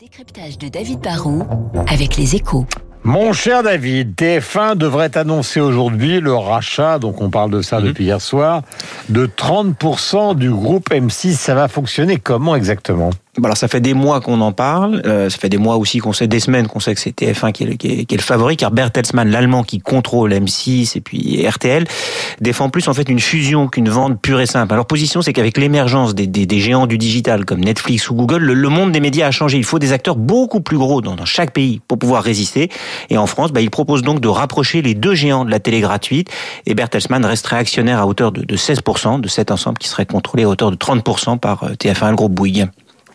décryptage de David Barrault avec les échos. Mon cher David, TF1 devrait annoncer aujourd'hui le rachat, donc on parle de ça depuis hier soir, de 30% du groupe M6. Ça va fonctionner comment exactement? Alors ça fait des mois qu'on en parle, euh, ça fait des mois aussi qu'on sait, des semaines qu'on sait que c'est TF1 qui est, le, qui est le favori, car Bertelsmann, l'allemand qui contrôle M6 et puis RTL, défend plus en fait une fusion qu'une vente pure et simple. Alors position, c'est qu'avec l'émergence des, des, des, géants du digital comme Netflix ou Google, le, le, monde des médias a changé. Il faut des acteurs beaucoup plus gros dans, dans chaque pays pour pouvoir résister. Et en France, bah, il propose donc de rapprocher les deux géants de la télé gratuite. Et Bertelsmann resterait actionnaire à hauteur de, de 16% de cet ensemble qui serait contrôlé à hauteur de 30% par euh, TF1, le groupe Bouygues.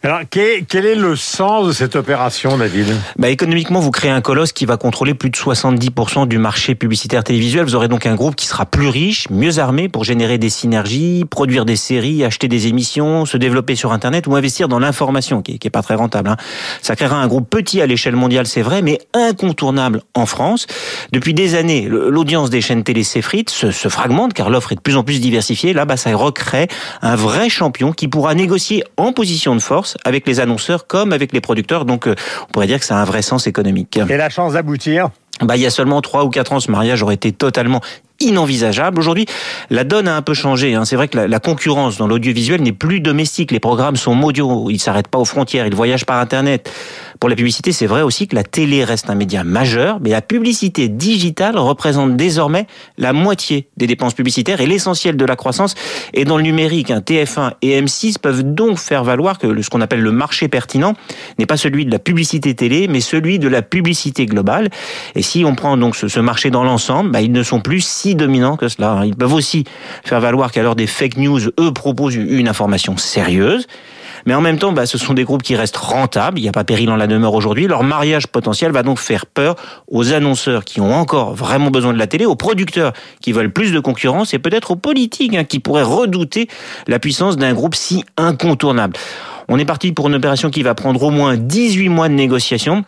Alors, quel est le sens de cette opération, David? Bah, Économiquement, vous créez un colosse qui va contrôler plus de 70% du marché publicitaire télévisuel. Vous aurez donc un groupe qui sera plus riche, mieux armé pour générer des synergies, produire des séries, acheter des émissions, se développer sur Internet ou investir dans l'information, qui, qui est pas très rentable. Hein. Ça créera un groupe petit à l'échelle mondiale, c'est vrai, mais incontournable en France. Depuis des années, l'audience des chaînes télé s'effrite, se, se, fragmente, car l'offre est de plus en plus diversifiée. Là, bah, ça recrée un vrai champion qui pourra négocier en position de force avec les annonceurs comme avec les producteurs. Donc, on pourrait dire que ça a un vrai sens économique. Et la chance d'aboutir bah, il y a seulement trois ou quatre ans, ce mariage aurait été totalement inenvisageable. Aujourd'hui, la donne a un peu changé. Hein. C'est vrai que la, la concurrence dans l'audiovisuel n'est plus domestique. Les programmes sont mondiaux. Ils s'arrêtent pas aux frontières. Ils voyagent par Internet. Pour la publicité, c'est vrai aussi que la télé reste un média majeur, mais la publicité digitale représente désormais la moitié des dépenses publicitaires et l'essentiel de la croissance est dans le numérique. Hein. TF1 et M6 peuvent donc faire valoir que ce qu'on appelle le marché pertinent n'est pas celui de la publicité télé, mais celui de la publicité globale. Et si on prend donc ce, ce marché dans l'ensemble, bah, ils ne sont plus si dominants que cela. Hein. Ils peuvent aussi faire valoir qu'à l'heure des fake news, eux proposent une information sérieuse. Mais en même temps, bah, ce sont des groupes qui restent rentables. Il n'y a pas péril en la demeure aujourd'hui. Leur mariage potentiel va donc faire peur aux annonceurs qui ont encore vraiment besoin de la télé, aux producteurs qui veulent plus de concurrence et peut-être aux politiques hein, qui pourraient redouter la puissance d'un groupe si incontournable. On est parti pour une opération qui va prendre au moins 18 mois de négociation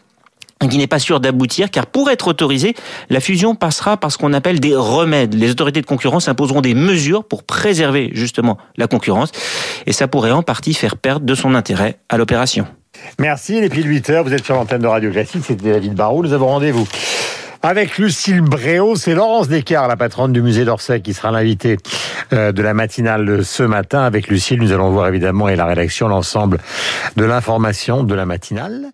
qui n'est pas sûr d'aboutir, car pour être autorisée, la fusion passera par ce qu'on appelle des remèdes. Les autorités de concurrence imposeront des mesures pour préserver justement la concurrence, et ça pourrait en partie faire perdre de son intérêt à l'opération. Merci, les pieds 8 heures, vous êtes sur l'antenne de Radio Classique, c'était David Barrault, nous avons rendez-vous. Avec Lucille Bréau, c'est Laurence Descartes, la patronne du musée d'Orsay, qui sera l'invitée de la matinale ce matin. Avec Lucille, nous allons voir évidemment et la rédaction l'ensemble de l'information de la matinale.